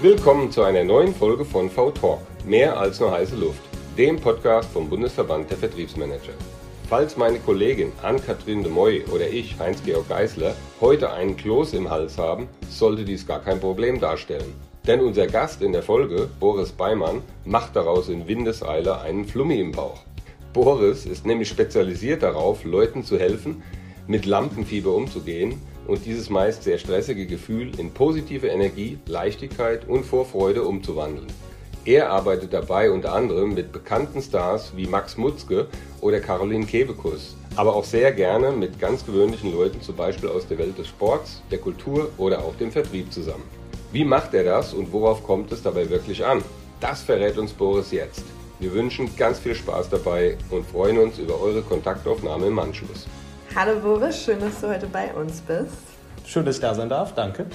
Willkommen zu einer neuen Folge von V-Talk, mehr als nur heiße Luft, dem Podcast vom Bundesverband der Vertriebsmanager. Falls meine Kollegin Ann-Kathrin de Moy oder ich, Heinz-Georg Geisler, heute einen Kloß im Hals haben, sollte dies gar kein Problem darstellen. Denn unser Gast in der Folge, Boris Beimann, macht daraus in Windeseile einen Flummi im Bauch. Boris ist nämlich spezialisiert darauf, Leuten zu helfen, mit Lampenfieber umzugehen und dieses meist sehr stressige Gefühl in positive Energie, Leichtigkeit und Vorfreude umzuwandeln. Er arbeitet dabei unter anderem mit bekannten Stars wie Max Mutzke oder Caroline Kebekus, aber auch sehr gerne mit ganz gewöhnlichen Leuten, zum Beispiel aus der Welt des Sports, der Kultur oder auch dem Vertrieb zusammen. Wie macht er das und worauf kommt es dabei wirklich an? Das verrät uns Boris jetzt. Wir wünschen ganz viel Spaß dabei und freuen uns über eure Kontaktaufnahme im Anschluss. Hallo Boris, schön, dass du heute bei uns bist. Schön, dass ich da sein darf, danke.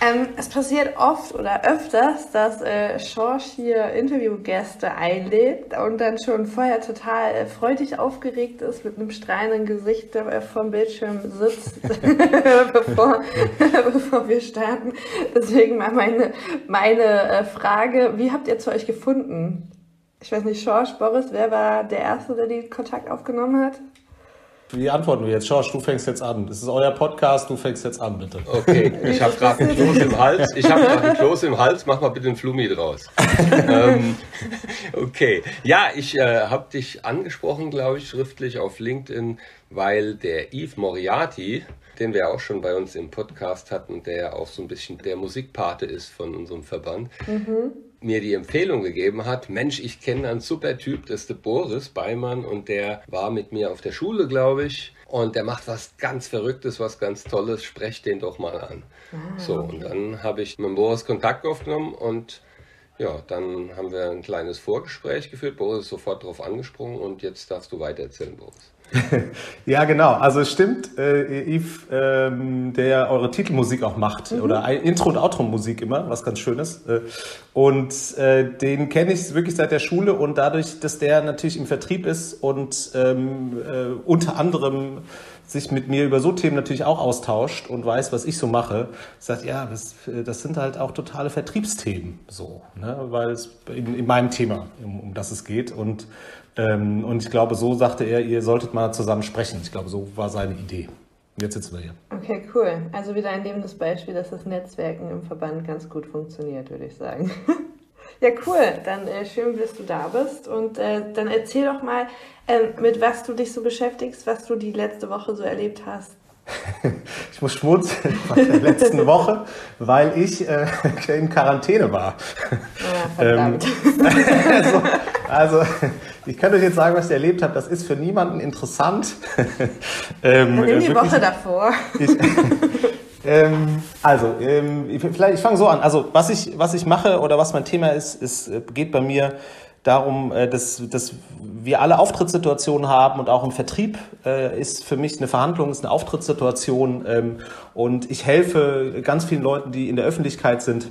Ähm, es passiert oft oder öfters, dass äh, Schorsch hier Interviewgäste einlädt und dann schon vorher total äh, freudig aufgeregt ist, mit einem strahlenden Gesicht äh, vom Bildschirm sitzt, bevor, bevor wir starten. Deswegen mal meine, meine äh, Frage, wie habt ihr zu euch gefunden? Ich weiß nicht, Schorsch, Boris, wer war der Erste, der den Kontakt aufgenommen hat? Wie antworten wir jetzt? Schorsch, du fängst jetzt an. Das ist euer Podcast, du fängst jetzt an, bitte. Okay, ich habe gerade einen Kloß im Hals. Ich habe gerade einen Kloß im Hals. Mach mal bitte einen Flummi draus. ähm, okay, ja, ich äh, habe dich angesprochen, glaube ich, schriftlich auf LinkedIn, weil der Yves Moriarty, den wir auch schon bei uns im Podcast hatten, der auch so ein bisschen der Musikpate ist von unserem Verband, mhm mir die Empfehlung gegeben hat, Mensch, ich kenne einen super Typ, das ist der Boris Beimann und der war mit mir auf der Schule, glaube ich. Und der macht was ganz Verrücktes, was ganz Tolles, sprecht den doch mal an. Ah, so, und dann habe ich mit Boris Kontakt aufgenommen und ja, dann haben wir ein kleines Vorgespräch geführt. Boris ist sofort darauf angesprungen und jetzt darfst du weiter erzählen, Boris. ja, genau. Also es stimmt, äh, Yves, ähm, der eure Titelmusik auch macht mhm. oder Intro- und Outro-Musik immer, was ganz Schönes. Äh, und äh, den kenne ich wirklich seit der Schule und dadurch, dass der natürlich im Vertrieb ist und ähm, äh, unter anderem sich mit mir über so Themen natürlich auch austauscht und weiß, was ich so mache, sagt, ja, das, das sind halt auch totale Vertriebsthemen, so, ne? weil es in, in meinem Thema, um, um das es geht. Und und ich glaube, so sagte er, ihr solltet mal zusammen sprechen. Ich glaube, so war seine Idee. Jetzt sitzen wir hier. Okay, cool. Also wieder ein lebendes Beispiel, dass das Netzwerken im Verband ganz gut funktioniert, würde ich sagen. ja, cool. Dann äh, schön, dass du da bist. Und äh, dann erzähl doch mal, äh, mit was du dich so beschäftigst, was du die letzte Woche so erlebt hast. ich muss schmunzeln von der letzten Woche, weil ich äh, in Quarantäne war. Ja, ähm, also, also, ich kann euch jetzt sagen, was ich erlebt habe. Das ist für niemanden interessant. ähm, Dann nimm die Woche davor. Ich, ähm, also, ähm, vielleicht ich fange so an. Also, was ich, was ich mache oder was mein Thema ist, ist äh, geht bei mir darum, äh, dass, dass wir alle Auftrittssituationen haben und auch im Vertrieb äh, ist für mich eine Verhandlung, ist eine Auftrittssituation ähm, und ich helfe ganz vielen Leuten, die in der Öffentlichkeit sind,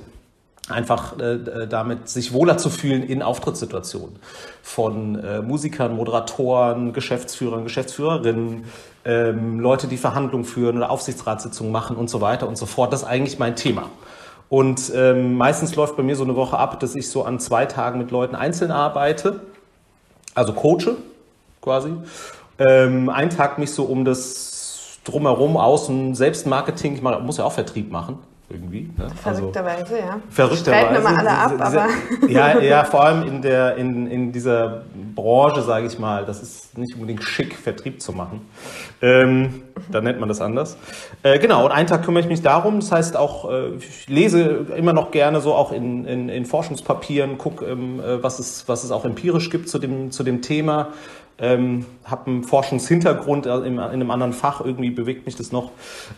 einfach äh, damit sich wohler zu fühlen in Auftrittssituationen von äh, Musikern, Moderatoren, Geschäftsführern, Geschäftsführerinnen, ähm, Leute, die Verhandlungen führen oder Aufsichtsratssitzungen machen und so weiter und so fort. Das ist eigentlich mein Thema. Und ähm, meistens läuft bei mir so eine Woche ab, dass ich so an zwei Tagen mit Leuten einzeln arbeite, also coache quasi. Ähm, ein Tag mich so um das drumherum, außen, Selbstmarketing, ich muss ja auch Vertrieb machen, irgendwie. Ne? Verrückterweise, also, ja. Verrückterweise. immer alle ab, aber. Ja, ja, vor allem in, der, in, in dieser Branche, sage ich mal, das ist nicht unbedingt schick, Vertrieb zu machen. Ähm, da nennt man das anders. Äh, genau, und einen Tag kümmere ich mich darum. Das heißt auch, äh, ich lese immer noch gerne so auch in, in, in Forschungspapieren, gucke, ähm, äh, was, es, was es auch empirisch gibt zu dem, zu dem Thema ähm, habe einen Forschungshintergrund in, in, einem anderen Fach, irgendwie bewegt mich das noch.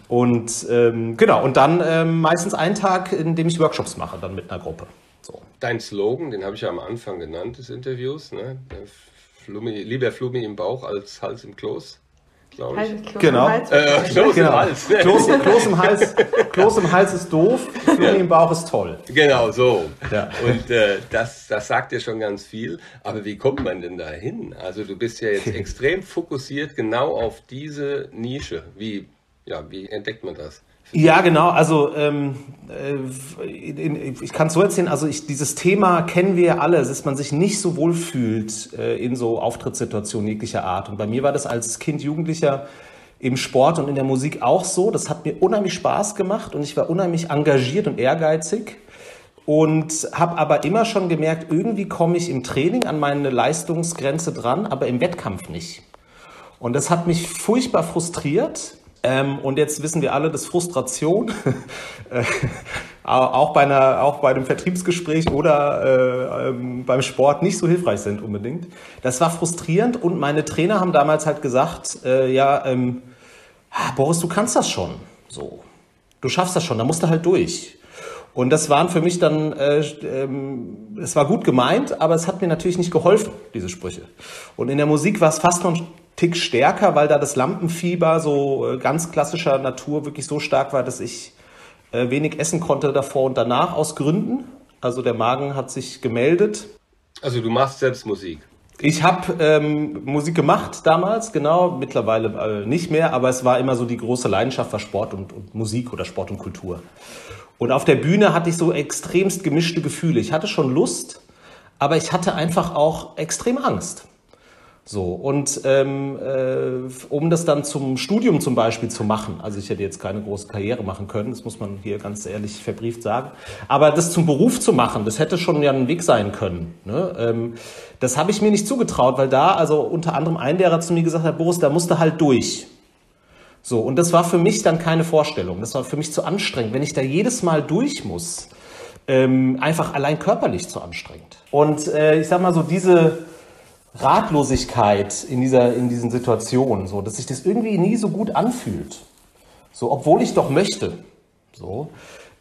Und ähm, genau, und dann ähm, meistens einen Tag, in dem ich Workshops mache, dann mit einer Gruppe. So. Dein Slogan, den habe ich ja am Anfang genannt des Interviews, ne? Flummi, lieber Flummi im Bauch als Hals im Kloß glaube ich. Kloß genau. Im Hals. Äh, genau. im Hals. Kloß, Kloß, im Hals. Kloß im Hals ist doof, Flummi ja. im Bauch ist toll. Genau, so. Ja. Und äh, das, das sagt ja schon ganz viel. Aber wie kommt man denn da hin? Also du bist ja jetzt extrem fokussiert genau auf diese Nische. Wie, ja, wie entdeckt man das? Ja, genau. Also ähm, äh, ich kann es so erzählen, also ich, dieses Thema kennen wir alle, dass man sich nicht so wohl fühlt äh, in so Auftrittssituationen jeglicher Art. Und bei mir war das als Kind, Jugendlicher im Sport und in der Musik auch so. Das hat mir unheimlich Spaß gemacht und ich war unheimlich engagiert und ehrgeizig und habe aber immer schon gemerkt, irgendwie komme ich im Training an meine Leistungsgrenze dran, aber im Wettkampf nicht. Und das hat mich furchtbar frustriert. Ähm, und jetzt wissen wir alle, dass Frustration äh, auch, bei einer, auch bei einem Vertriebsgespräch oder äh, ähm, beim Sport nicht so hilfreich sind unbedingt. Das war frustrierend und meine Trainer haben damals halt gesagt, äh, ja, ähm, ah, Boris, du kannst das schon. So, du schaffst das schon, da musst du halt durch. Und das waren für mich dann, äh, ähm, es war gut gemeint, aber es hat mir natürlich nicht geholfen, diese Sprüche. Und in der Musik war es fast noch Tick stärker, weil da das Lampenfieber so äh, ganz klassischer Natur wirklich so stark war, dass ich äh, wenig essen konnte davor und danach aus Gründen. Also der Magen hat sich gemeldet. Also du machst selbst Musik? Ich habe ähm, Musik gemacht damals, genau, mittlerweile äh, nicht mehr, aber es war immer so die große Leidenschaft war Sport und, und Musik oder Sport und Kultur. Und auf der Bühne hatte ich so extremst gemischte Gefühle. Ich hatte schon Lust, aber ich hatte einfach auch extrem Angst. So, und ähm, äh, um das dann zum Studium zum Beispiel zu machen, also ich hätte jetzt keine große Karriere machen können, das muss man hier ganz ehrlich verbrieft sagen, aber das zum Beruf zu machen, das hätte schon ja ein Weg sein können. Ne? Ähm, das habe ich mir nicht zugetraut, weil da, also unter anderem ein Lehrer zu mir gesagt hat, Boris, da musst du halt durch. So, und das war für mich dann keine Vorstellung, das war für mich zu anstrengend, wenn ich da jedes Mal durch muss, ähm, einfach allein körperlich zu anstrengend. Und äh, ich sag mal so, diese Ratlosigkeit in, dieser, in diesen Situationen, so, dass sich das irgendwie nie so gut anfühlt. So, obwohl ich doch möchte. So.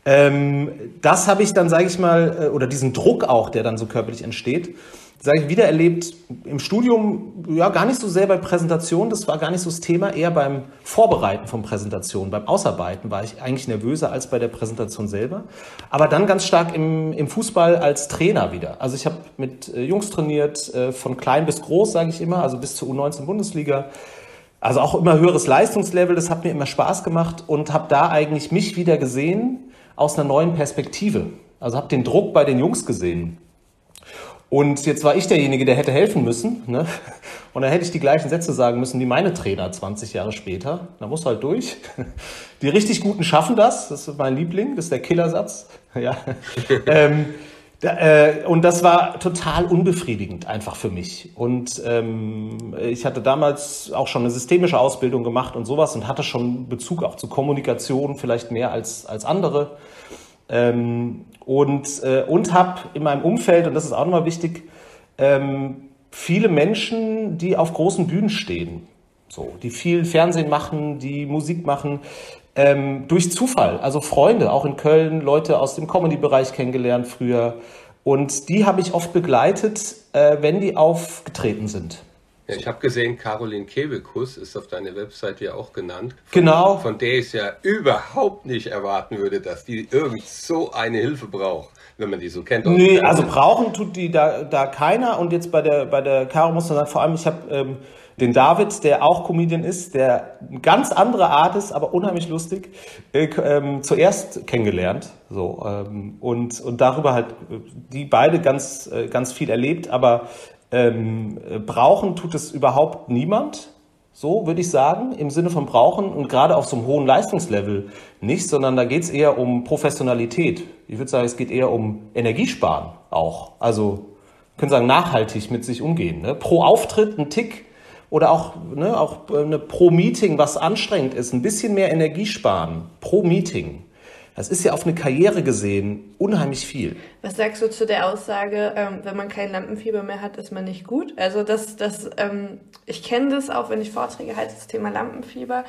Ähm, das habe ich dann, sage ich mal, äh, oder diesen Druck auch, der dann so körperlich entsteht, sage ich, wiedererlebt im Studium, ja, gar nicht so sehr bei Präsentationen, das war gar nicht so das Thema, eher beim Vorbereiten von Präsentationen, beim Ausarbeiten war ich eigentlich nervöser als bei der Präsentation selber. Aber dann ganz stark im, im Fußball als Trainer wieder. Also ich habe mit äh, Jungs trainiert, äh, von klein bis groß, sage ich immer, also bis zur U19 Bundesliga. Also auch immer höheres Leistungslevel, das hat mir immer Spaß gemacht und habe da eigentlich mich wieder gesehen aus einer neuen Perspektive. Also habe den Druck bei den Jungs gesehen und jetzt war ich derjenige, der hätte helfen müssen. Ne? Und dann hätte ich die gleichen Sätze sagen müssen wie meine Trainer 20 Jahre später. Da muss halt durch. Die richtig Guten schaffen das. Das ist mein Liebling. Das ist der Killersatz. Ja. ähm, da, äh, und das war total unbefriedigend einfach für mich. Und ähm, ich hatte damals auch schon eine systemische Ausbildung gemacht und sowas und hatte schon Bezug auch zu Kommunikation, vielleicht mehr als, als andere. Ähm, und äh, und habe in meinem Umfeld, und das ist auch nochmal wichtig, ähm, viele Menschen, die auf großen Bühnen stehen, so, die viel Fernsehen machen, die Musik machen, ähm, durch Zufall, also Freunde, auch in Köln, Leute aus dem Comedy-Bereich kennengelernt früher. Und die habe ich oft begleitet, äh, wenn die aufgetreten sind. Ja, ich habe gesehen, Caroline Kebekus ist auf deiner Website ja auch genannt. Von, genau. Von der ich ja überhaupt nicht erwarten würde, dass die irgend so eine Hilfe braucht, wenn man die so kennt. Nee, also brauchen tut die da, da keiner. Und jetzt bei der, bei der Caro muss man sagen, vor allem, ich habe ähm, den David, der auch Comedian ist, der eine ganz andere Art ist, aber unheimlich lustig, äh, ähm, zuerst kennengelernt. So, ähm, und, und darüber halt die beide ganz, äh, ganz viel erlebt, aber ähm, brauchen tut es überhaupt niemand, so würde ich sagen, im Sinne von brauchen und gerade auf so einem hohen Leistungslevel nicht, sondern da geht es eher um Professionalität. Ich würde sagen, es geht eher um Energiesparen auch. Also können sagen, nachhaltig mit sich umgehen. Ne? Pro Auftritt ein Tick oder auch, ne, auch eine pro Meeting, was anstrengend ist, ein bisschen mehr Energie sparen pro Meeting. Das ist ja auf eine Karriere gesehen unheimlich viel. Was sagst du zu der Aussage, ähm, wenn man kein Lampenfieber mehr hat, ist man nicht gut? Also das, das, ähm, ich kenne das auch, wenn ich Vorträge halte, das Thema Lampenfieber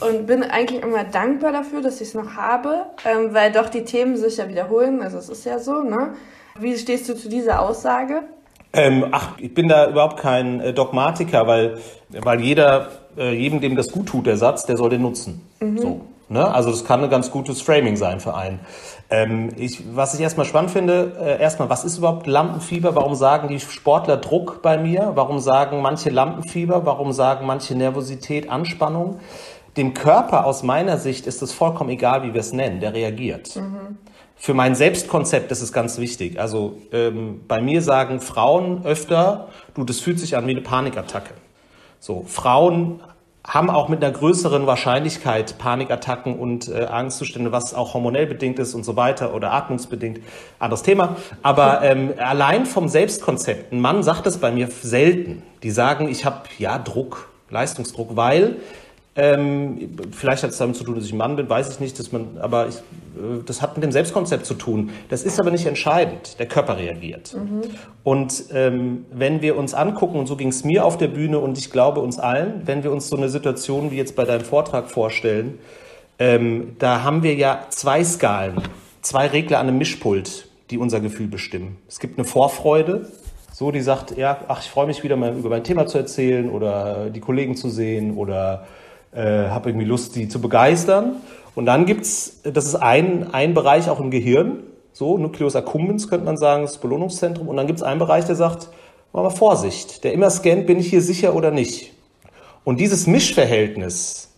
und bin eigentlich immer dankbar dafür, dass ich es noch habe, ähm, weil doch die Themen sich ja wiederholen. Also es ist ja so, ne? Wie stehst du zu dieser Aussage? Ähm, ach, ich bin da überhaupt kein äh, Dogmatiker, weil, weil jeder, äh, jedem, dem das gut tut, der Satz, der soll den nutzen. Mhm. So. Ne? Also das kann ein ganz gutes Framing sein für einen. Ähm, ich, was ich erstmal spannend finde, äh, erstmal, was ist überhaupt Lampenfieber? Warum sagen die Sportler Druck bei mir? Warum sagen manche Lampenfieber? Warum sagen manche Nervosität, Anspannung? dem Körper aus meiner Sicht ist es vollkommen egal, wie wir es nennen, der reagiert. Mhm. Für mein Selbstkonzept ist es ganz wichtig. Also ähm, bei mir sagen Frauen öfter, du, das fühlt sich an wie eine Panikattacke. So, Frauen haben auch mit einer größeren Wahrscheinlichkeit Panikattacken und äh, Angstzustände, was auch hormonell bedingt ist und so weiter oder atmungsbedingt. Anderes Thema. Aber ähm, allein vom Selbstkonzept, ein Mann sagt es bei mir selten. Die sagen, ich habe ja Druck, Leistungsdruck, weil ähm, vielleicht hat es damit zu tun, dass ich ein Mann bin, weiß ich nicht, dass man, aber ich, äh, das hat mit dem Selbstkonzept zu tun. Das ist aber nicht entscheidend. Der Körper reagiert. Mhm. Und ähm, wenn wir uns angucken, und so ging es mir auf der Bühne und ich glaube uns allen, wenn wir uns so eine Situation wie jetzt bei deinem Vortrag vorstellen, ähm, da haben wir ja zwei Skalen, zwei Regler an einem Mischpult, die unser Gefühl bestimmen. Es gibt eine Vorfreude, so die sagt, ja, ach, ich freue mich wieder mal über mein Thema zu erzählen oder die Kollegen zu sehen oder äh, habe irgendwie Lust, sie zu begeistern. Und dann gibt's, das ist ein, ein Bereich auch im Gehirn, so Nucleus accumbens könnte man sagen, das Belohnungszentrum. Und dann gibt es einen Bereich, der sagt, mach mal Vorsicht, der immer scannt, bin ich hier sicher oder nicht. Und dieses Mischverhältnis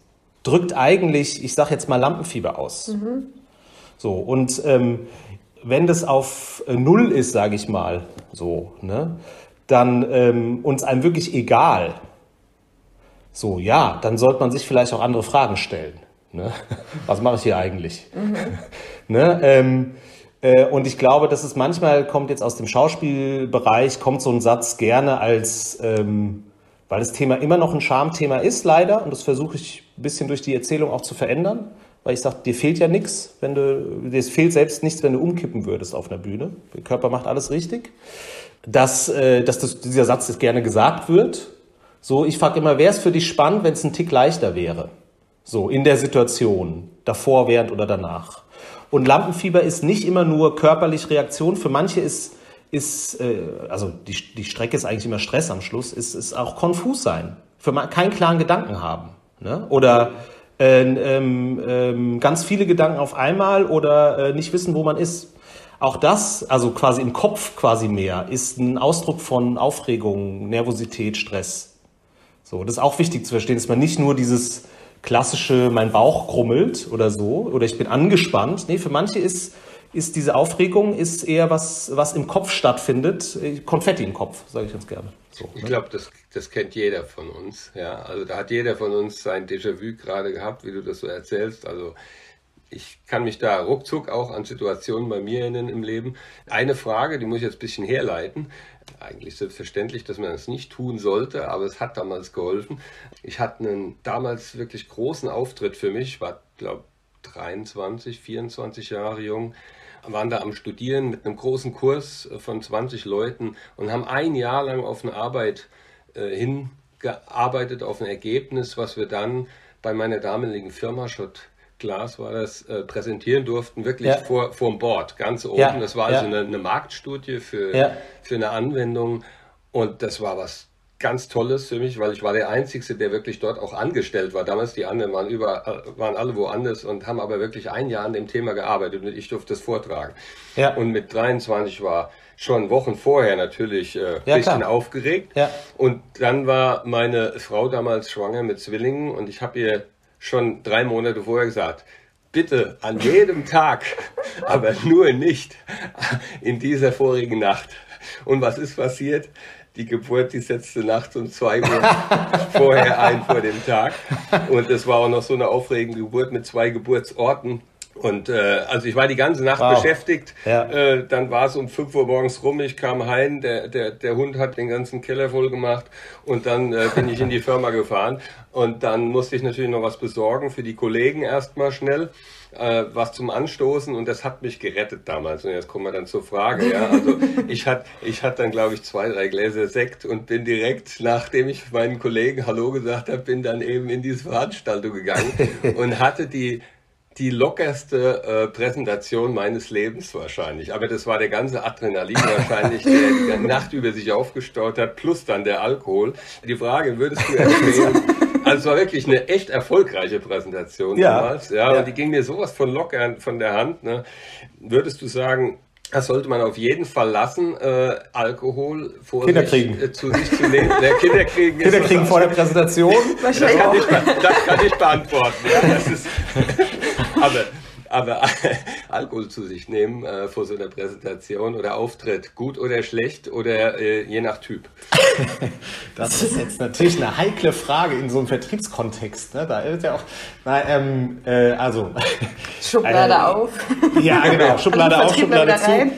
drückt eigentlich, ich sage jetzt mal Lampenfieber aus. Mhm. So, und ähm, wenn das auf Null ist, sage ich mal, so, ne, dann ähm, uns einem wirklich egal, so, ja, dann sollte man sich vielleicht auch andere Fragen stellen. Ne? Was mache ich hier eigentlich? Mhm. ne? ähm, äh, und ich glaube, dass es manchmal kommt jetzt aus dem Schauspielbereich, kommt so ein Satz gerne als, ähm, weil das Thema immer noch ein Schamthema ist, leider, und das versuche ich ein bisschen durch die Erzählung auch zu verändern, weil ich sage, dir fehlt ja nichts, wenn du, dir fehlt selbst nichts, wenn du umkippen würdest auf einer Bühne. Der Körper macht alles richtig. Dass, äh, dass das, dieser Satz jetzt gerne gesagt wird, so, ich frage immer, wäre es für dich spannend, wenn es ein Tick leichter wäre? So, in der Situation, davor, während oder danach. Und Lampenfieber ist nicht immer nur körperlich Reaktion. Für manche ist, ist äh, also die, die Strecke ist eigentlich immer Stress am Schluss, ist, ist auch konfus sein. Für man, keinen klaren Gedanken haben. Ne? Oder äh, ähm, ähm, ganz viele Gedanken auf einmal oder äh, nicht wissen, wo man ist. Auch das, also quasi im Kopf quasi mehr, ist ein Ausdruck von Aufregung, Nervosität, Stress. So, das ist auch wichtig zu verstehen, dass man nicht nur dieses klassische, mein Bauch grummelt oder so, oder ich bin angespannt. Nee, für manche ist, ist diese Aufregung ist eher was, was im Kopf stattfindet. Konfetti im Kopf, sage ich ganz gerne. So, ich ne? glaube, das, das kennt jeder von uns. Ja, also da hat jeder von uns sein Déjà-vu gerade gehabt, wie du das so erzählst. Also ich kann mich da ruckzuck auch an Situationen bei mir erinnern im Leben. Eine Frage, die muss ich jetzt ein bisschen herleiten eigentlich selbstverständlich, dass man es nicht tun sollte, aber es hat damals geholfen. Ich hatte einen damals wirklich großen Auftritt für mich, war, glaube 23, 24 Jahre jung, waren da am Studieren mit einem großen Kurs von 20 Leuten und haben ein Jahr lang auf eine Arbeit äh, hingearbeitet, auf ein Ergebnis, was wir dann bei meiner damaligen Firma Schott Glas war das, äh, präsentieren durften, wirklich ja. vor, vor dem Board, ganz oben. Ja. Das war also ja. eine, eine, Marktstudie für, für eine Anwendung und das war was ganz Tolles für mich, weil ich war der Einzige, der wirklich dort auch angestellt war. Damals die anderen waren, über, waren alle woanders und haben aber wirklich ein Jahr an dem Thema gearbeitet und ich durfte das vortragen. Ja. Und mit 23 war schon Wochen vorher natürlich äh, ja, bisschen klar. aufgeregt. Ja. Und dann war meine Frau damals schwanger mit Zwillingen und ich habe ihr schon drei Monate vorher gesagt, bitte an jedem Tag, aber nur nicht in dieser vorigen Nacht. Und was ist passiert? Die Geburt, die setzte nachts um zwei Uhr vorher ein vor dem Tag. Und es war auch noch so eine aufregende Geburt mit zwei Geburtsorten. Und äh, also ich war die ganze Nacht wow. beschäftigt. Ja. Äh, dann war es um 5 Uhr morgens rum, ich kam heim, der, der, der Hund hat den ganzen Keller voll gemacht und dann äh, bin ich in die Firma gefahren. Und dann musste ich natürlich noch was besorgen für die Kollegen erstmal schnell, äh, was zum Anstoßen und das hat mich gerettet damals. Und jetzt kommen wir dann zur Frage. Ja, also ich hatte ich hatte dann glaube ich zwei, drei Gläser Sekt und bin direkt, nachdem ich meinen Kollegen Hallo gesagt habe, bin dann eben in diese Veranstaltung gegangen und hatte die die lockerste äh, Präsentation meines Lebens wahrscheinlich. Aber das war der ganze Adrenalin wahrscheinlich, der die Nacht über sich aufgestaut hat, plus dann der Alkohol. Die Frage, würdest du empfehlen? Also es war wirklich eine echt erfolgreiche Präsentation ja. damals. Ja, ja, und die ging mir sowas von locker von der Hand. Ne? Würdest du sagen, Das sollte man auf jeden Fall lassen, äh, Alkohol vor Kinder sich, kriegen. Äh, zu sich zu nehmen. Der Kinder kriegen, Kinder kriegen vor der Präsentation. Das kann, ich, das kann ich beantworten. Ja, das ist, aber aber Alkohol zu sich nehmen äh, vor so einer Präsentation oder Auftritt, gut oder schlecht oder äh, je nach Typ. Das ist jetzt natürlich eine heikle Frage in so einem Vertriebskontext. Ne? Da ist ja auch, na, ähm, äh, also Schublade Äh, auf. Ja, genau. Schublade auf, Schublade zu.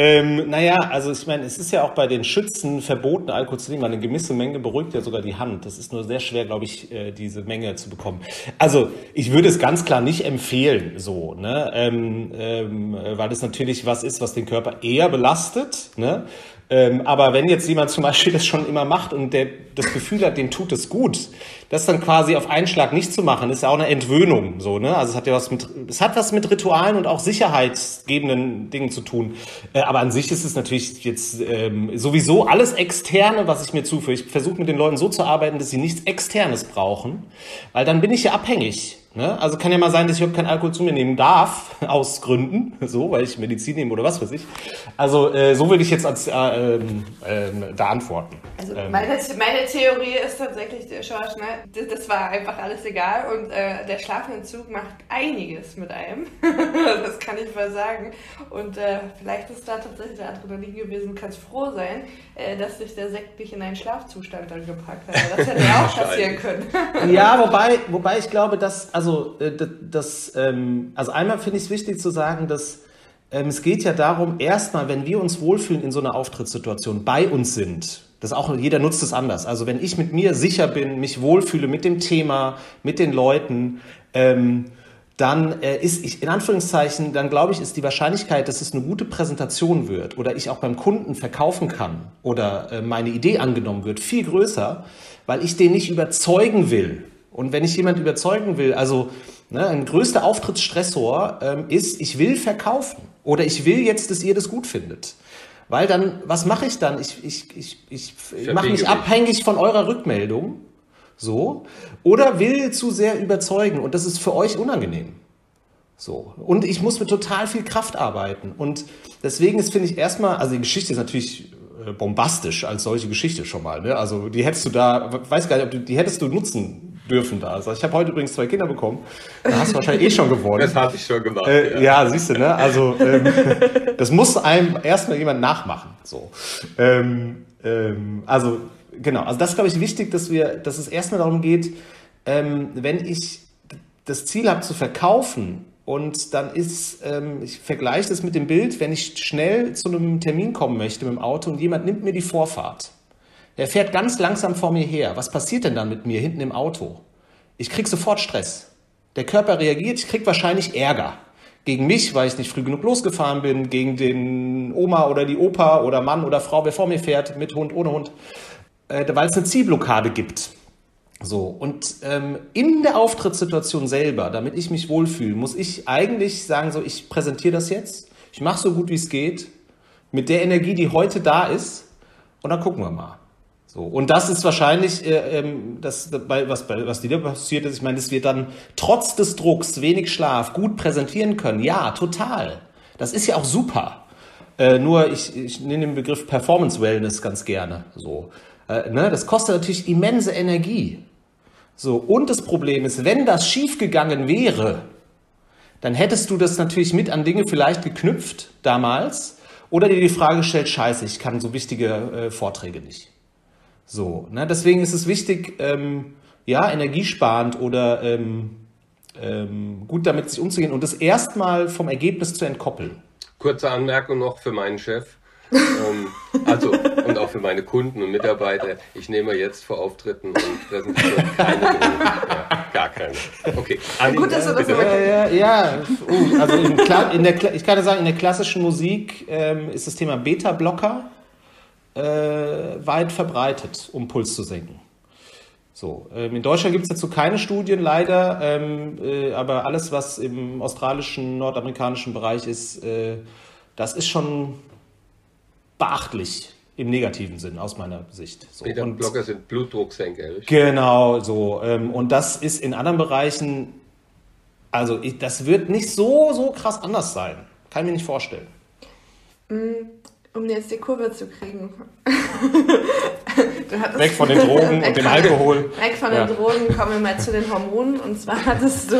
Ähm, naja, also ich meine, es ist ja auch bei den Schützen verboten, Alkohol zu nehmen. Eine gewisse Menge beruhigt ja sogar die Hand. Das ist nur sehr schwer, glaube ich, äh, diese Menge zu bekommen. Also ich würde es ganz klar nicht empfehlen, so, ne? ähm, ähm, äh, weil es natürlich was ist, was den Körper eher belastet. Ne? Ähm, aber wenn jetzt jemand zum Beispiel das schon immer macht und der das Gefühl hat, dem tut es gut, das dann quasi auf einen Schlag nicht zu machen, ist ja auch eine Entwöhnung, so, ne? Also es hat ja was mit, es hat was mit Ritualen und auch sicherheitsgebenden Dingen zu tun. Äh, aber an sich ist es natürlich jetzt ähm, sowieso alles Externe, was ich mir zuführe. Ich versuche mit den Leuten so zu arbeiten, dass sie nichts Externes brauchen, weil dann bin ich ja abhängig. Ne? Also kann ja mal sein, dass ich überhaupt keinen Alkohol zu mir nehmen darf, aus Gründen, so, weil ich Medizin nehme oder was weiß ich. Also äh, so würde ich jetzt als, äh, ähm, da antworten. Also Ähm, meine, meine Theorie ist tatsächlich, der Schorsch, ne, das, das war einfach alles egal und äh, der Schlafentzug macht einiges mit einem. das kann ich mal sagen. Und äh, vielleicht ist da tatsächlich der Adrenalin gewesen. Kannst froh sein, äh, dass sich der Sekt nicht in einen Schlafzustand dann gepackt hat. Das hätte ja auch passieren können. Ja, wobei, wobei ich glaube, dass, also, äh, das, ähm, also einmal finde ich es wichtig zu sagen, dass ähm, es geht ja darum, erstmal, wenn wir uns wohlfühlen in so einer Auftrittssituation, bei uns sind, das auch, jeder nutzt es anders. Also wenn ich mit mir sicher bin, mich wohlfühle mit dem Thema, mit den Leuten, ähm, dann äh, ist ich in Anführungszeichen, dann glaube ich, ist die Wahrscheinlichkeit, dass es eine gute Präsentation wird oder ich auch beim Kunden verkaufen kann oder äh, meine Idee angenommen wird, viel größer, weil ich den nicht überzeugen will. Und wenn ich jemand überzeugen will, also ne, ein größter Auftrittsstressor ähm, ist, ich will verkaufen oder ich will jetzt, dass ihr das gut findet. Weil dann, was mache ich dann? Ich, ich, ich, ich, ich mache mich abhängig von eurer Rückmeldung. So. Oder will zu sehr überzeugen und das ist für euch unangenehm. So. Und ich muss mit total viel Kraft arbeiten. Und deswegen ist, finde ich, erstmal, also die Geschichte ist natürlich äh, bombastisch als solche Geschichte schon mal. Ne? Also die hättest du da, weiß gar nicht, ob du, die hättest du nutzen dürfen da. Also ich habe heute übrigens zwei Kinder bekommen. Da hast du wahrscheinlich eh schon gewonnen. Das hatte ich schon gemacht. Äh, ja, siehst du, ne? Also ähm, das muss einem erstmal jemand nachmachen. So. Ähm, ähm, also genau, also das ist, glaube ich, wichtig, dass wir, dass es erstmal darum geht, ähm, wenn ich das Ziel habe zu verkaufen und dann ist, ähm, ich vergleiche das mit dem Bild, wenn ich schnell zu einem Termin kommen möchte mit dem Auto und jemand nimmt mir die Vorfahrt. Der fährt ganz langsam vor mir her. Was passiert denn dann mit mir hinten im Auto? Ich krieg sofort Stress. Der Körper reagiert, ich krieg wahrscheinlich Ärger. Gegen mich, weil ich nicht früh genug losgefahren bin, gegen den Oma oder die Opa oder Mann oder Frau, wer vor mir fährt, mit Hund, ohne Hund, äh, weil es eine Zielblockade gibt. So, und ähm, in der Auftrittssituation selber, damit ich mich wohlfühle, muss ich eigentlich sagen, so, ich präsentiere das jetzt, ich mache so gut wie es geht, mit der Energie, die heute da ist, und dann gucken wir mal. So, und das ist wahrscheinlich, äh, ähm, das, bei, was, bei, was dir passiert ist, ich meine, dass wir dann trotz des Drucks, wenig Schlaf, gut präsentieren können. Ja, total. Das ist ja auch super. Äh, nur ich, ich nenne den Begriff Performance Wellness ganz gerne. So, äh, ne? Das kostet natürlich immense Energie. So, und das Problem ist, wenn das schiefgegangen wäre, dann hättest du das natürlich mit an Dinge vielleicht geknüpft damals oder dir die Frage gestellt, scheiße, ich kann so wichtige äh, Vorträge nicht. So, ne? deswegen ist es wichtig, ähm, ja, energiesparend oder ähm, ähm, gut damit sich umzugehen und das erstmal vom Ergebnis zu entkoppeln. Kurze Anmerkung noch für meinen Chef. ähm, also, und auch für meine Kunden und Mitarbeiter. Ich nehme jetzt vor Auftritten und Präsentationen keine Drogen. Ja, gar keine. Okay. Anni, Gut, dass du das so Ja, ja, ja. Uh, also in, in der, ich kann ja sagen, in der klassischen Musik ähm, ist das Thema Beta-Blocker äh, weit verbreitet, um Puls zu senken. So, ähm, in Deutschland gibt es dazu keine Studien, leider, ähm, äh, aber alles, was im australischen, nordamerikanischen Bereich ist, äh, das ist schon beachtlich im negativen Sinn aus meiner Sicht. So. Und- Beta-Blocker sind Blutdrucksenker. richtig? Genau, so. Ähm, und das ist in anderen Bereichen, also ich, das wird nicht so, so krass anders sein. Kann ich mir nicht vorstellen. Mm, um jetzt die Kurve zu kriegen. weg von den Drogen und dem Alkohol. Weg von ja. den Drogen kommen wir mal zu den Hormonen. Und zwar hattest du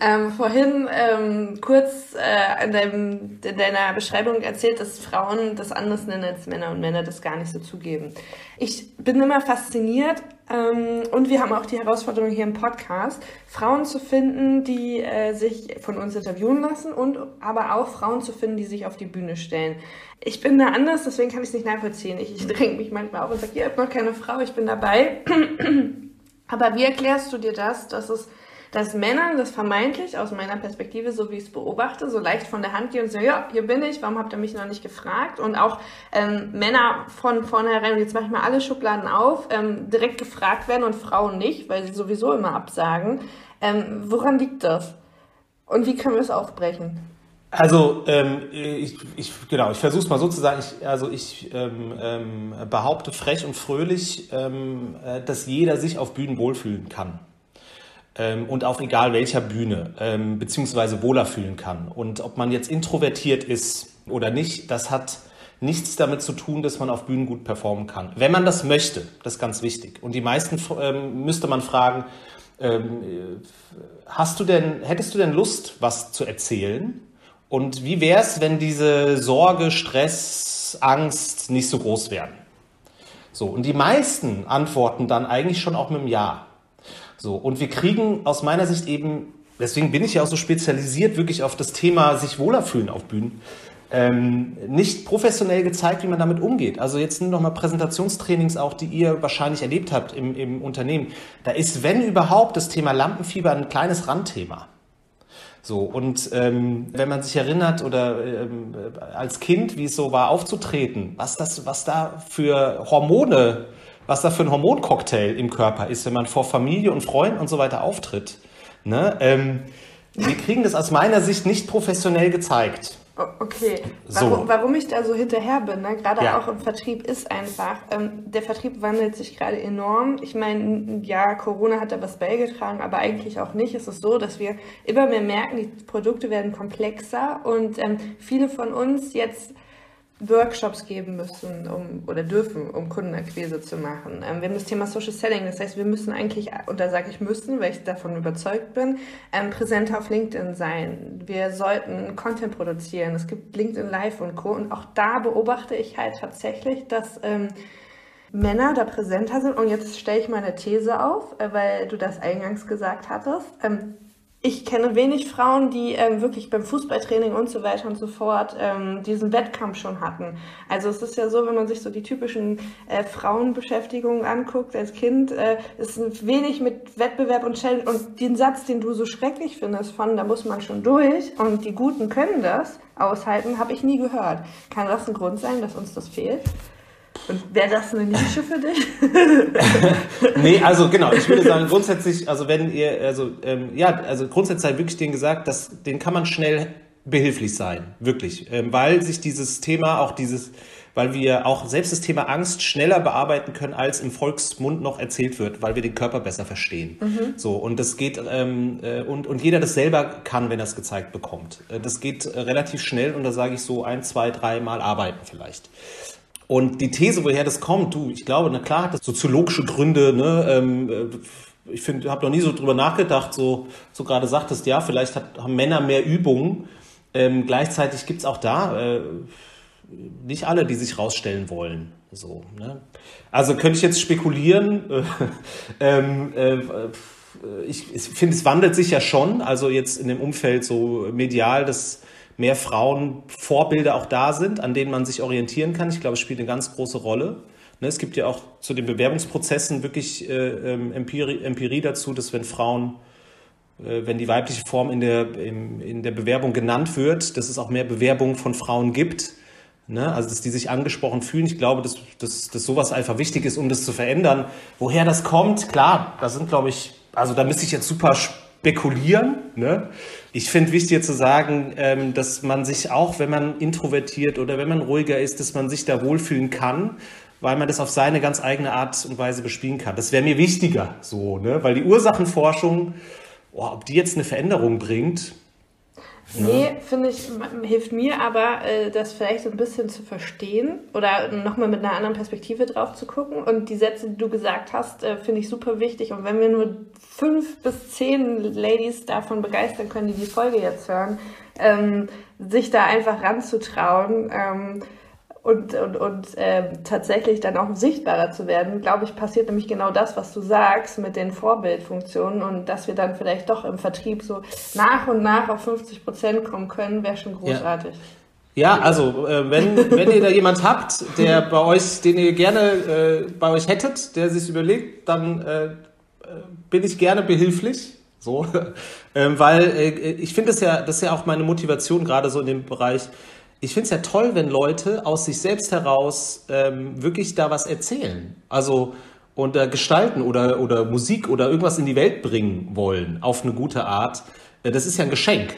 ähm, vorhin ähm, kurz äh, in, deinem, in deiner Beschreibung erzählt, dass Frauen das anders nennen als Männer und Männer das gar nicht so zugeben. Ich bin immer fasziniert und wir haben auch die Herausforderung hier im Podcast, Frauen zu finden, die äh, sich von uns interviewen lassen und aber auch Frauen zu finden, die sich auf die Bühne stellen. Ich bin da anders, deswegen kann ich es nicht nachvollziehen. Ich, ich dränge mich manchmal auf und sage, ihr habt noch keine Frau, ich bin dabei. aber wie erklärst du dir das, dass es dass Männern das vermeintlich aus meiner Perspektive, so wie ich es beobachte, so leicht von der Hand gehen und sagen, ja, hier bin ich, warum habt ihr mich noch nicht gefragt? Und auch ähm, Männer von vornherein, jetzt mache ich mal alle Schubladen auf, ähm, direkt gefragt werden und Frauen nicht, weil sie sowieso immer absagen. Ähm, woran liegt das? Und wie können wir es aufbrechen? Also ähm, ich, ich, genau, ich versuche es mal so zu sagen. Ich, also ich ähm, ähm, behaupte frech und fröhlich, ähm, äh, dass jeder sich auf Bühnen wohlfühlen kann ähm, und auf egal welcher Bühne ähm, beziehungsweise wohler fühlen kann. Und ob man jetzt introvertiert ist oder nicht, das hat nichts damit zu tun, dass man auf Bühnen gut performen kann. Wenn man das möchte, das ist ganz wichtig. Und die meisten ähm, müsste man fragen, ähm, hast du denn, hättest du denn Lust, was zu erzählen? Und wie wäre es, wenn diese Sorge, Stress, Angst nicht so groß wären? So, und die meisten antworten dann eigentlich schon auch mit einem Ja. So, und wir kriegen aus meiner Sicht eben, deswegen bin ich ja auch so spezialisiert, wirklich auf das Thema sich wohler fühlen auf Bühnen, ähm, nicht professionell gezeigt, wie man damit umgeht. Also jetzt nur noch mal Präsentationstrainings auch, die ihr wahrscheinlich erlebt habt im, im Unternehmen. Da ist, wenn überhaupt, das Thema Lampenfieber ein kleines Randthema. So, und ähm, wenn man sich erinnert oder ähm, als Kind, wie es so war, aufzutreten, was das, was da für Hormone was da für ein Hormoncocktail im Körper ist, wenn man vor Familie und Freunden und so weiter auftritt. Ne? Ähm, wir kriegen das aus meiner Sicht nicht professionell gezeigt. Okay, so. warum, warum, ich da so hinterher bin, ne? gerade ja. auch im Vertrieb, ist einfach, ähm, der Vertrieb wandelt sich gerade enorm. Ich meine, ja, Corona hat da was beigetragen, aber eigentlich auch nicht. Es ist so, dass wir immer mehr merken, die Produkte werden komplexer und ähm, viele von uns jetzt Workshops geben müssen um, oder dürfen, um Kundenakquise zu machen. Ähm, wir haben das Thema Social Selling, das heißt, wir müssen eigentlich, und da sage ich müssen, weil ich davon überzeugt bin, ähm, präsenter auf LinkedIn sein. Wir sollten Content produzieren. Es gibt LinkedIn Live und Co. Und auch da beobachte ich halt tatsächlich, dass ähm, Männer da präsenter sind. Und jetzt stelle ich meine These auf, äh, weil du das eingangs gesagt hattest. Ich kenne wenig Frauen, die ähm, wirklich beim Fußballtraining und so weiter und so fort ähm, diesen Wettkampf schon hatten. Also es ist ja so, wenn man sich so die typischen äh, Frauenbeschäftigungen anguckt als Kind, äh, ist wenig mit Wettbewerb und Challenge. Und den Satz, den du so schrecklich findest, von da muss man schon durch und die Guten können das aushalten, habe ich nie gehört. Kann das ein Grund sein, dass uns das fehlt? Und wäre das eine Nische für dich? nee, also genau, ich würde sagen, grundsätzlich, also wenn ihr, also ähm, ja, also grundsätzlich sei wirklich denen gesagt, dass den kann man schnell behilflich sein, wirklich, ähm, weil sich dieses Thema auch dieses, weil wir auch selbst das Thema Angst schneller bearbeiten können, als im Volksmund noch erzählt wird, weil wir den Körper besser verstehen. Mhm. So und das geht ähm, äh, und und jeder das selber kann, wenn er es gezeigt bekommt. Äh, das geht äh, relativ schnell und da sage ich so ein, zwei, drei Mal arbeiten vielleicht. Und die These, woher das kommt, du, ich glaube, na klar hat das soziologische Gründe, ne? Ähm, äh, ich finde, habe noch nie so drüber nachgedacht, so, so gerade sagtest, ja, vielleicht hat, haben Männer mehr Übungen. Ähm, gleichzeitig gibt's auch da äh, nicht alle, die sich rausstellen wollen. So, ne? Also könnte ich jetzt spekulieren. ähm, äh, ich, ich finde, es wandelt sich ja schon. Also jetzt in dem Umfeld so medial, das mehr Frauen Vorbilder auch da sind, an denen man sich orientieren kann. Ich glaube, es spielt eine ganz große Rolle. Ne, es gibt ja auch zu den Bewerbungsprozessen wirklich äh, ähm, Empirie, Empirie, dazu, dass wenn Frauen, äh, wenn die weibliche Form in der, in der Bewerbung genannt wird, dass es auch mehr Bewerbungen von Frauen gibt. Ne? Also, dass die sich angesprochen fühlen. Ich glaube, dass, dass, dass sowas einfach wichtig ist, um das zu verändern. Woher das kommt, klar, da sind, glaube ich, also da müsste ich jetzt super spekulieren. Ne? Ich finde wichtig zu sagen, ähm, dass man sich auch, wenn man introvertiert oder wenn man ruhiger ist, dass man sich da wohlfühlen kann, weil man das auf seine ganz eigene Art und Weise bespielen kann. Das wäre mir wichtiger, so, ne? weil die Ursachenforschung, oh, ob die jetzt eine Veränderung bringt, Nee, finde ich, hilft mir aber, äh, das vielleicht so ein bisschen zu verstehen oder nochmal mit einer anderen Perspektive drauf zu gucken. Und die Sätze, die du gesagt hast, äh, finde ich super wichtig. Und wenn wir nur fünf bis zehn Ladies davon begeistern können, die die Folge jetzt hören, ähm, sich da einfach ranzutrauen, ähm, und, und, und äh, tatsächlich dann auch sichtbarer zu werden, glaube ich, passiert nämlich genau das, was du sagst mit den Vorbildfunktionen und dass wir dann vielleicht doch im Vertrieb so nach und nach auf 50 Prozent kommen können, wäre schon großartig. Ja. ja also äh, wenn, wenn ihr da jemand habt, der bei euch, den ihr gerne äh, bei euch hättet, der sich überlegt, dann äh, bin ich gerne behilflich. So, ähm, weil äh, ich finde das ja, das ist ja auch meine Motivation gerade so in dem Bereich ich finde es ja toll, wenn Leute aus sich selbst heraus ähm, wirklich da was erzählen. Also und äh, gestalten oder, oder Musik oder irgendwas in die Welt bringen wollen auf eine gute Art. Äh, das ist ja ein Geschenk.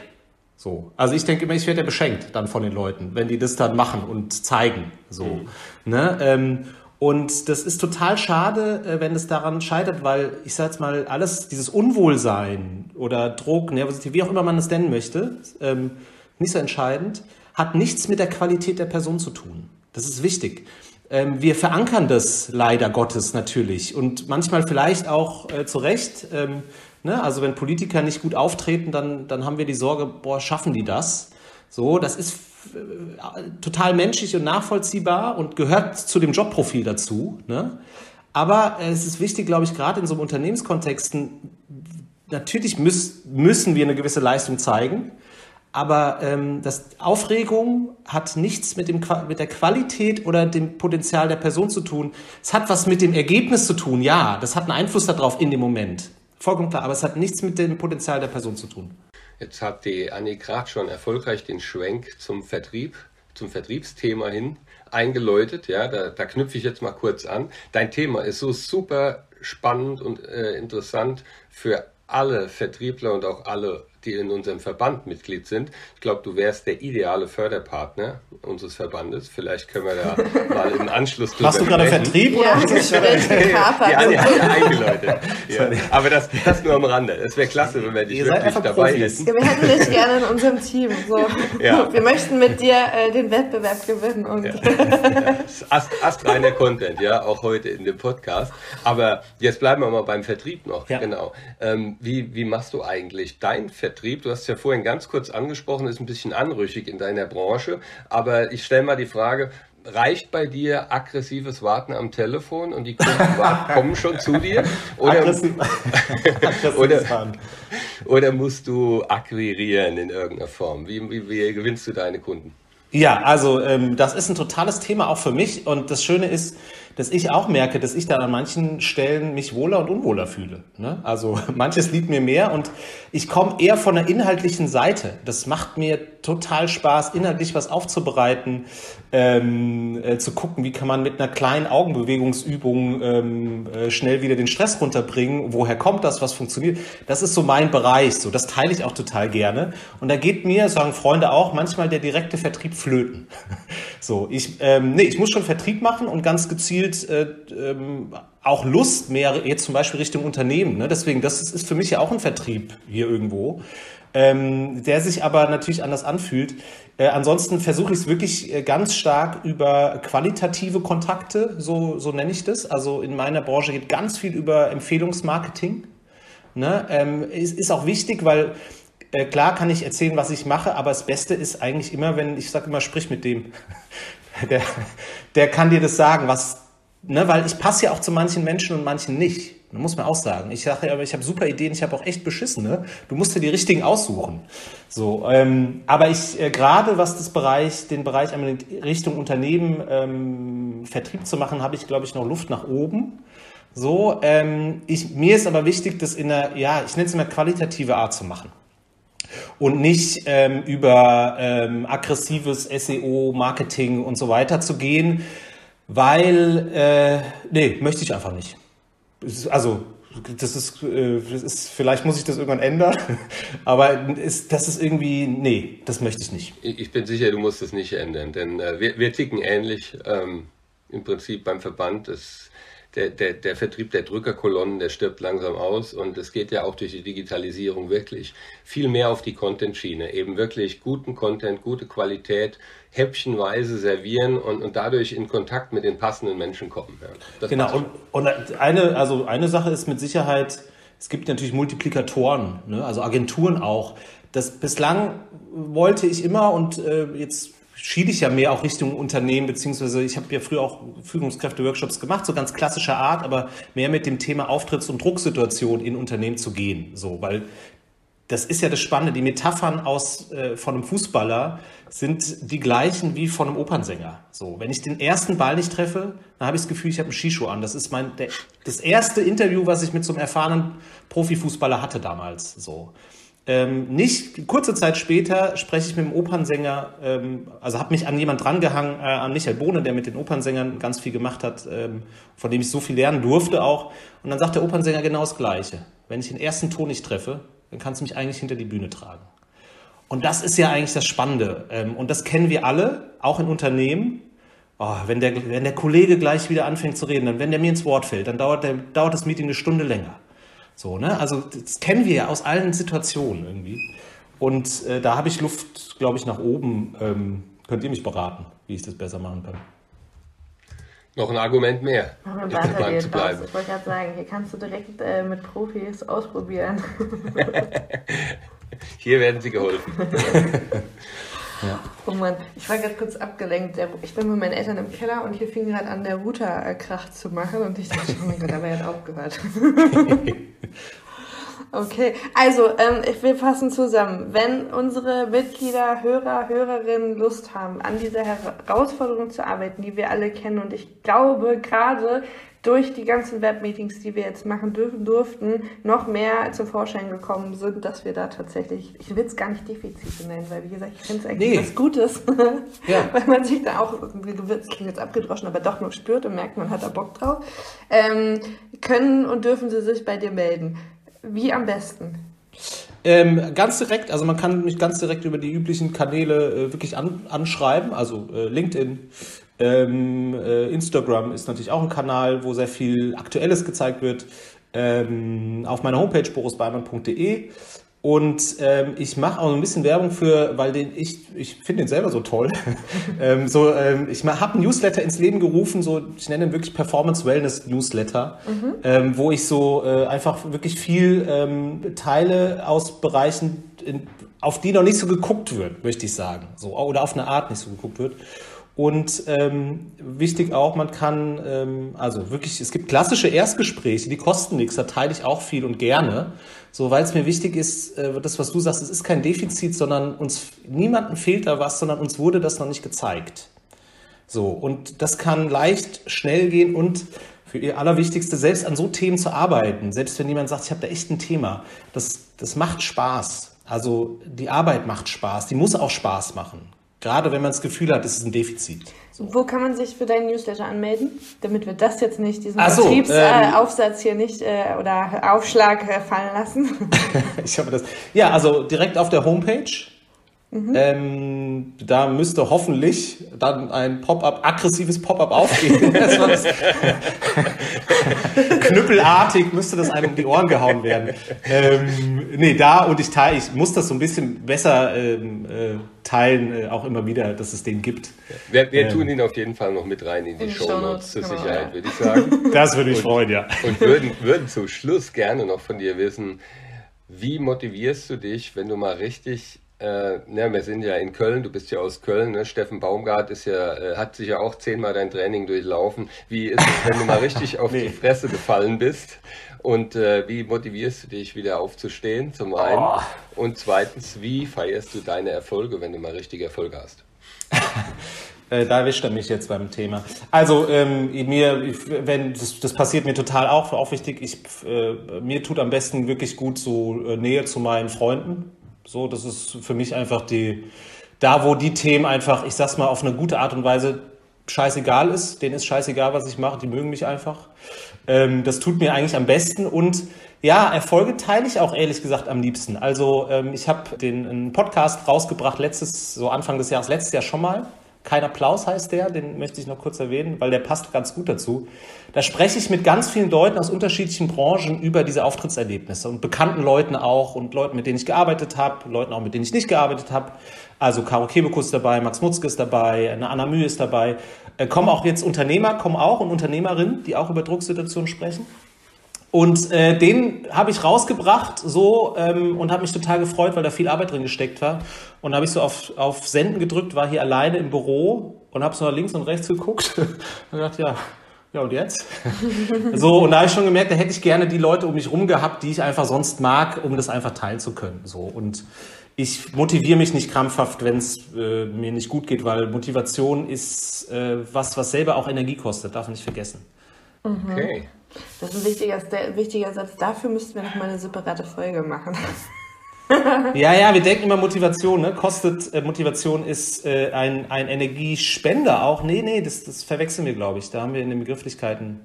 So. Also ich denke immer, ich werde ja beschenkt dann von den Leuten, wenn die das dann machen und zeigen. So. Mhm. Ne? Ähm, und das ist total schade, äh, wenn es daran scheitert, weil ich sage jetzt mal, alles, dieses Unwohlsein oder Druck, Nervosität, wie auch immer man es nennen möchte, ähm, nicht so entscheidend hat nichts mit der Qualität der Person zu tun. Das ist wichtig. Ähm, wir verankern das leider Gottes natürlich und manchmal vielleicht auch äh, zu Recht. Ähm, ne? Also wenn Politiker nicht gut auftreten, dann, dann haben wir die Sorge, boah, schaffen die das? So, das ist äh, total menschlich und nachvollziehbar und gehört zu dem Jobprofil dazu. Ne? Aber äh, es ist wichtig, glaube ich, gerade in so einem Unternehmenskontexten, natürlich müß, müssen wir eine gewisse Leistung zeigen. Aber ähm, das Aufregung hat nichts mit, dem, mit der Qualität oder dem Potenzial der Person zu tun. Es hat was mit dem Ergebnis zu tun, ja. Das hat einen Einfluss darauf in dem Moment. Vollkommen klar. Aber es hat nichts mit dem Potenzial der Person zu tun. Jetzt hat die Annie gerade schon erfolgreich den Schwenk zum Vertrieb, zum Vertriebsthema hin eingeläutet. Ja, da, da knüpfe ich jetzt mal kurz an. Dein Thema ist so super spannend und äh, interessant für alle Vertriebler und auch alle die in unserem Verband Mitglied sind. Ich glaube, du wärst der ideale Förderpartner unseres Verbandes. Vielleicht können wir da mal im Anschluss drüber Machst du gerade Vertrieb? Ja, oder? ich ja, die ja eingeläutet. Ja. Aber das, das nur am Rande. Es wäre klasse, wenn wir dich Ihr wirklich dabei hätten. Ja, wir hätten dich gerne in unserem Team. So. Ja. Wir möchten mit dir äh, den Wettbewerb gewinnen. Und ja. Ast, astreiner Content, ja, auch heute in dem Podcast. Aber jetzt bleiben wir mal beim Vertrieb noch. Genau. Ähm, wie, wie machst du eigentlich dein Vertrieb? Vertrieb. Du hast es ja vorhin ganz kurz angesprochen, ist ein bisschen anrüchig in deiner Branche. Aber ich stelle mal die Frage, reicht bei dir aggressives Warten am Telefon und die Kunden kommen schon zu dir? Oder, Aggressiv, oder, oder, musst du akquirieren in irgendeiner Form? Wie, wie, wie gewinnst du deine Kunden? Ja, also ähm, das ist ein totales Thema auch für mich und das Schöne ist, dass ich auch merke, dass ich dann an manchen Stellen mich wohler und unwohler fühle. Ne? Also manches liegt mir mehr und ich komme eher von der inhaltlichen Seite. Das macht mir total Spaß, inhaltlich was aufzubereiten, ähm, äh, zu gucken, wie kann man mit einer kleinen Augenbewegungsübung ähm, äh, schnell wieder den Stress runterbringen. Woher kommt das? Was funktioniert? Das ist so mein Bereich. So, das teile ich auch total gerne. Und da geht mir, sagen Freunde auch, manchmal der direkte Vertrieb flöten. so, ich, ähm, nee, ich muss schon Vertrieb machen und ganz gezielt gezielt äh, ähm, auch Lust mehr jetzt zum Beispiel Richtung Unternehmen. Ne? Deswegen, das ist, ist für mich ja auch ein Vertrieb hier irgendwo, ähm, der sich aber natürlich anders anfühlt. Äh, ansonsten versuche ich es wirklich äh, ganz stark über qualitative Kontakte, so, so nenne ich das. Also in meiner Branche geht ganz viel über Empfehlungsmarketing. Ne? Ähm, ist, ist auch wichtig, weil äh, klar kann ich erzählen, was ich mache, aber das Beste ist eigentlich immer, wenn ich sage immer, sprich mit dem. Der, der kann dir das sagen, was ne, weil ich passe ja auch zu manchen Menschen und manchen nicht. Das muss man auch sagen. Ich sage ja, aber ich habe super Ideen, ich habe auch echt beschissene. Du musst dir die richtigen aussuchen. So, ähm, aber ich äh, gerade was das Bereich, den Bereich in Richtung Unternehmen ähm, Vertrieb zu machen, habe ich glaube ich noch Luft nach oben. So, ähm, ich, mir ist aber wichtig, das in einer, ja, ich nenne es immer qualitative Art zu machen und nicht ähm, über ähm, aggressives SEO, Marketing und so weiter zu gehen, weil, äh, nee, möchte ich einfach nicht. Also, das ist, äh, das ist, vielleicht muss ich das irgendwann ändern, aber ist, das ist irgendwie, nee, das möchte ich nicht. Ich bin sicher, du musst es nicht ändern, denn äh, wir, wir ticken ähnlich. Ähm, Im Prinzip beim Verband ist der, der, der Vertrieb der Drückerkolonnen, der stirbt langsam aus und es geht ja auch durch die Digitalisierung wirklich viel mehr auf die Content-Schiene. Eben wirklich guten Content, gute Qualität, häppchenweise servieren und, und dadurch in Kontakt mit den passenden Menschen kommen. Ja, genau, und, und eine, also eine Sache ist mit Sicherheit, es gibt natürlich Multiplikatoren, ne? also Agenturen auch. Das bislang wollte ich immer und äh, jetzt schiede ich ja mehr auch Richtung Unternehmen, beziehungsweise ich habe ja früher auch Führungskräfte-Workshops gemacht, so ganz klassischer Art, aber mehr mit dem Thema Auftritts- und Drucksituation in Unternehmen zu gehen. So, weil das ist ja das Spannende. Die Metaphern aus, äh, von einem Fußballer sind die gleichen wie von einem Opernsänger. So, wenn ich den ersten Ball nicht treffe, dann habe ich das Gefühl, ich habe einen Skischuh an. Das ist mein, der, das erste Interview, was ich mit so einem erfahrenen Profifußballer hatte damals. So. Ähm, nicht kurze Zeit später spreche ich mit dem Opernsänger, ähm, also habe mich an jemand drangehangen, äh, an Michael Bohne, der mit den Opernsängern ganz viel gemacht hat, ähm, von dem ich so viel lernen durfte auch. Und dann sagt der Opernsänger genau das Gleiche. Wenn ich den ersten Ton nicht treffe, dann kannst du mich eigentlich hinter die Bühne tragen. Und das ist ja eigentlich das Spannende. Ähm, und das kennen wir alle, auch in Unternehmen. Oh, wenn, der, wenn der Kollege gleich wieder anfängt zu reden, dann wenn der mir ins Wort fällt, dann dauert, der, dauert das Meeting eine Stunde länger. So, ne? Also das kennen wir ja aus allen Situationen irgendwie. Und äh, da habe ich Luft, glaube ich, nach oben. Ähm, könnt ihr mich beraten, wie ich das besser machen kann? Noch ein Argument mehr. Noch ein weiter zu bleiben. Ich wollte gerade sagen, hier kannst du direkt äh, mit Profis ausprobieren. hier werden sie geholfen. Ja. Oh Mann, ich war gerade kurz abgelenkt. Ich bin mit meinen Eltern im Keller und hier fing gerade an, der Router äh, Krach zu machen und ich dachte, oh mein Gott, aber er hat aufgehört. okay, also ähm, wir fassen zusammen. Wenn unsere Mitglieder, Hörer, Hörerinnen Lust haben, an dieser Herausforderung zu arbeiten, die wir alle kennen und ich glaube gerade durch die ganzen Webmeetings, die wir jetzt machen dürfen, durften, noch mehr zum Vorschein gekommen sind, dass wir da tatsächlich, ich will es gar nicht Defizite nennen, weil wie gesagt, ich finde es eigentlich nee. was Gutes, ja. weil man sich da auch, das klingt jetzt abgedroschen, aber doch noch spürt und merkt, man hat da Bock drauf, ähm, können und dürfen sie sich bei dir melden. Wie am besten? Ähm, ganz direkt, also man kann mich ganz direkt über die üblichen Kanäle äh, wirklich an, anschreiben, also äh, LinkedIn, ähm, äh, Instagram ist natürlich auch ein Kanal, wo sehr viel Aktuelles gezeigt wird. Ähm, auf meiner Homepage borisbeimann.de. Und ähm, ich mache auch ein bisschen Werbung für, weil den ich, ich finde den selber so toll. ähm, so, ähm, ich habe einen Newsletter ins Leben gerufen, so ich nenne ihn wirklich Performance Wellness Newsletter, mhm. ähm, wo ich so äh, einfach wirklich viel ähm, teile aus Bereichen, in, auf die noch nicht so geguckt wird, möchte ich sagen, so oder auf eine Art nicht so geguckt wird. Und ähm, wichtig auch, man kann, ähm, also wirklich, es gibt klassische Erstgespräche, die kosten nichts, da teile ich auch viel und gerne. So, weil es mir wichtig ist, äh, das, was du sagst, es ist kein Defizit, sondern uns, niemandem fehlt da was, sondern uns wurde das noch nicht gezeigt. So, und das kann leicht schnell gehen und für ihr Allerwichtigste, selbst an so Themen zu arbeiten, selbst wenn jemand sagt, ich habe da echt ein Thema, das, das macht Spaß. Also die Arbeit macht Spaß, die muss auch Spaß machen. Gerade wenn man das Gefühl hat, es ist ein Defizit. So. Wo kann man sich für deinen Newsletter anmelden? Damit wir das jetzt nicht, diesen so, Vertriebsaufsatz ähm, hier nicht äh, oder Aufschlag äh, fallen lassen. ich habe das. Ja, also direkt auf der Homepage Mhm. Ähm, da müsste hoffentlich dann ein Pop-up, aggressives Pop-up aufgehen. Knüppelartig müsste das einem um die Ohren gehauen werden. Ähm, nee, da und ich teile, ich muss das so ein bisschen besser ähm, äh, teilen, äh, auch immer wieder, dass es den gibt. Wir, wir ähm, tun ihn auf jeden Fall noch mit rein in die, Show Notes zur genau, Sicherheit, würde ich sagen. Das würde ich und, freuen, ja. Und würden, würden zum Schluss gerne noch von dir wissen, wie motivierst du dich, wenn du mal richtig äh, ne, wir sind ja in Köln, du bist ja aus Köln, ne? Steffen Baumgart ist ja, äh, hat sich ja auch zehnmal dein Training durchlaufen. Wie ist es, wenn du mal richtig auf nee. die Fresse gefallen bist? Und äh, wie motivierst du dich wieder aufzustehen, zum einen? Oh. Und zweitens, wie feierst du deine Erfolge, wenn du mal richtige Erfolge hast? Äh, da erwischt er mich jetzt beim Thema. Also ähm, mir, wenn das, das passiert mir total auch, auch wichtig. Ich, äh, mir tut am besten wirklich gut so äh, Nähe zu meinen Freunden. So, das ist für mich einfach die, da wo die Themen einfach, ich sag's mal, auf eine gute Art und Weise scheißegal ist. Denen ist scheißegal, was ich mache. Die mögen mich einfach. Ähm, das tut mir eigentlich am besten und ja, Erfolge teile ich auch ehrlich gesagt am liebsten. Also ähm, ich habe den einen Podcast rausgebracht letztes, so Anfang des Jahres, letztes Jahr schon mal Kein Applaus heißt der, den möchte ich noch kurz erwähnen, weil der passt ganz gut dazu. Da spreche ich mit ganz vielen Leuten aus unterschiedlichen Branchen über diese Auftrittserlebnisse und bekannten Leuten auch und Leuten, mit denen ich gearbeitet habe, Leuten auch, mit denen ich nicht gearbeitet habe. Also Caro Kebekus dabei, Max Mutzke ist dabei, eine Anna Mühe ist dabei. Äh, kommen auch jetzt Unternehmer, kommen auch und Unternehmerinnen, die auch über Drucksituationen sprechen. Und äh, den habe ich rausgebracht so ähm, und habe mich total gefreut, weil da viel Arbeit drin gesteckt war. Und habe ich so auf, auf Senden gedrückt, war hier alleine im Büro und habe so nach links und rechts geguckt und gedacht, ja, ja und jetzt? so, und da habe ich schon gemerkt, da hätte ich gerne die Leute um mich rum gehabt, die ich einfach sonst mag, um das einfach teilen zu können. So. Und ich motiviere mich nicht krampfhaft, wenn es äh, mir nicht gut geht, weil Motivation ist äh, was, was selber auch Energie kostet, darf man nicht vergessen. Okay. Das ist ein wichtiger, wichtiger Satz. Dafür müssten wir noch mal eine separate Folge machen. ja, ja, wir denken immer Motivation, ne? Kostet äh, Motivation ist äh, ein, ein Energiespender auch. Nee, nee, das, das verwechseln wir, glaube ich. Da haben wir in den Begrifflichkeiten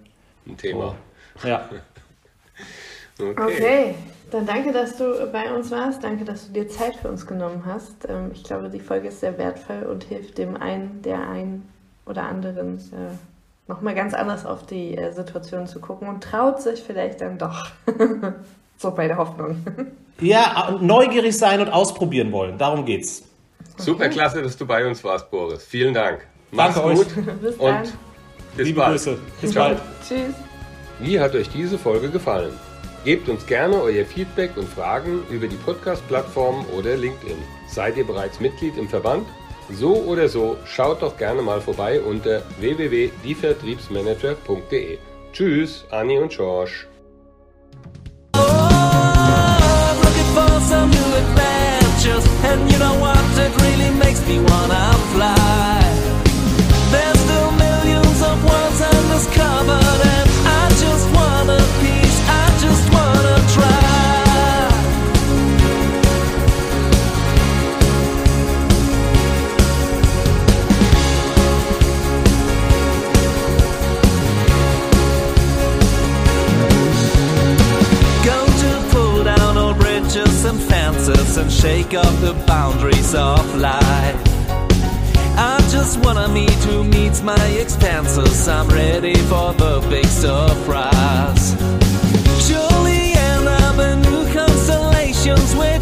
ein Thema. Oh. Ja. okay. okay. Dann danke, dass du bei uns warst. Danke, dass du dir Zeit für uns genommen hast. Ähm, ich glaube, die Folge ist sehr wertvoll und hilft dem einen, der einen oder anderen äh, nochmal ganz anders auf die äh, Situation zu gucken und traut sich vielleicht dann doch. so bei der Hoffnung. ja, neugierig sein und ausprobieren wollen. Darum geht's. Okay. Super klasse, dass du bei uns warst, Boris. Vielen Dank. Mach's Danke gut euch. bis und bis Liebe bald. Grüße. Bis Ciao. bald. Tschüss. Wie hat euch diese Folge gefallen? Gebt uns gerne euer Feedback und Fragen über die Podcast-Plattform oder LinkedIn. Seid ihr bereits Mitglied im Verband? So oder so, schaut doch gerne mal vorbei unter www.dievertriebsmanager.de. Tschüss, Anni und George. There's and shake up the boundaries of life. I just wanna meet who meets my expenses. I'm ready for the big surprise. Surely end up in new constellations which I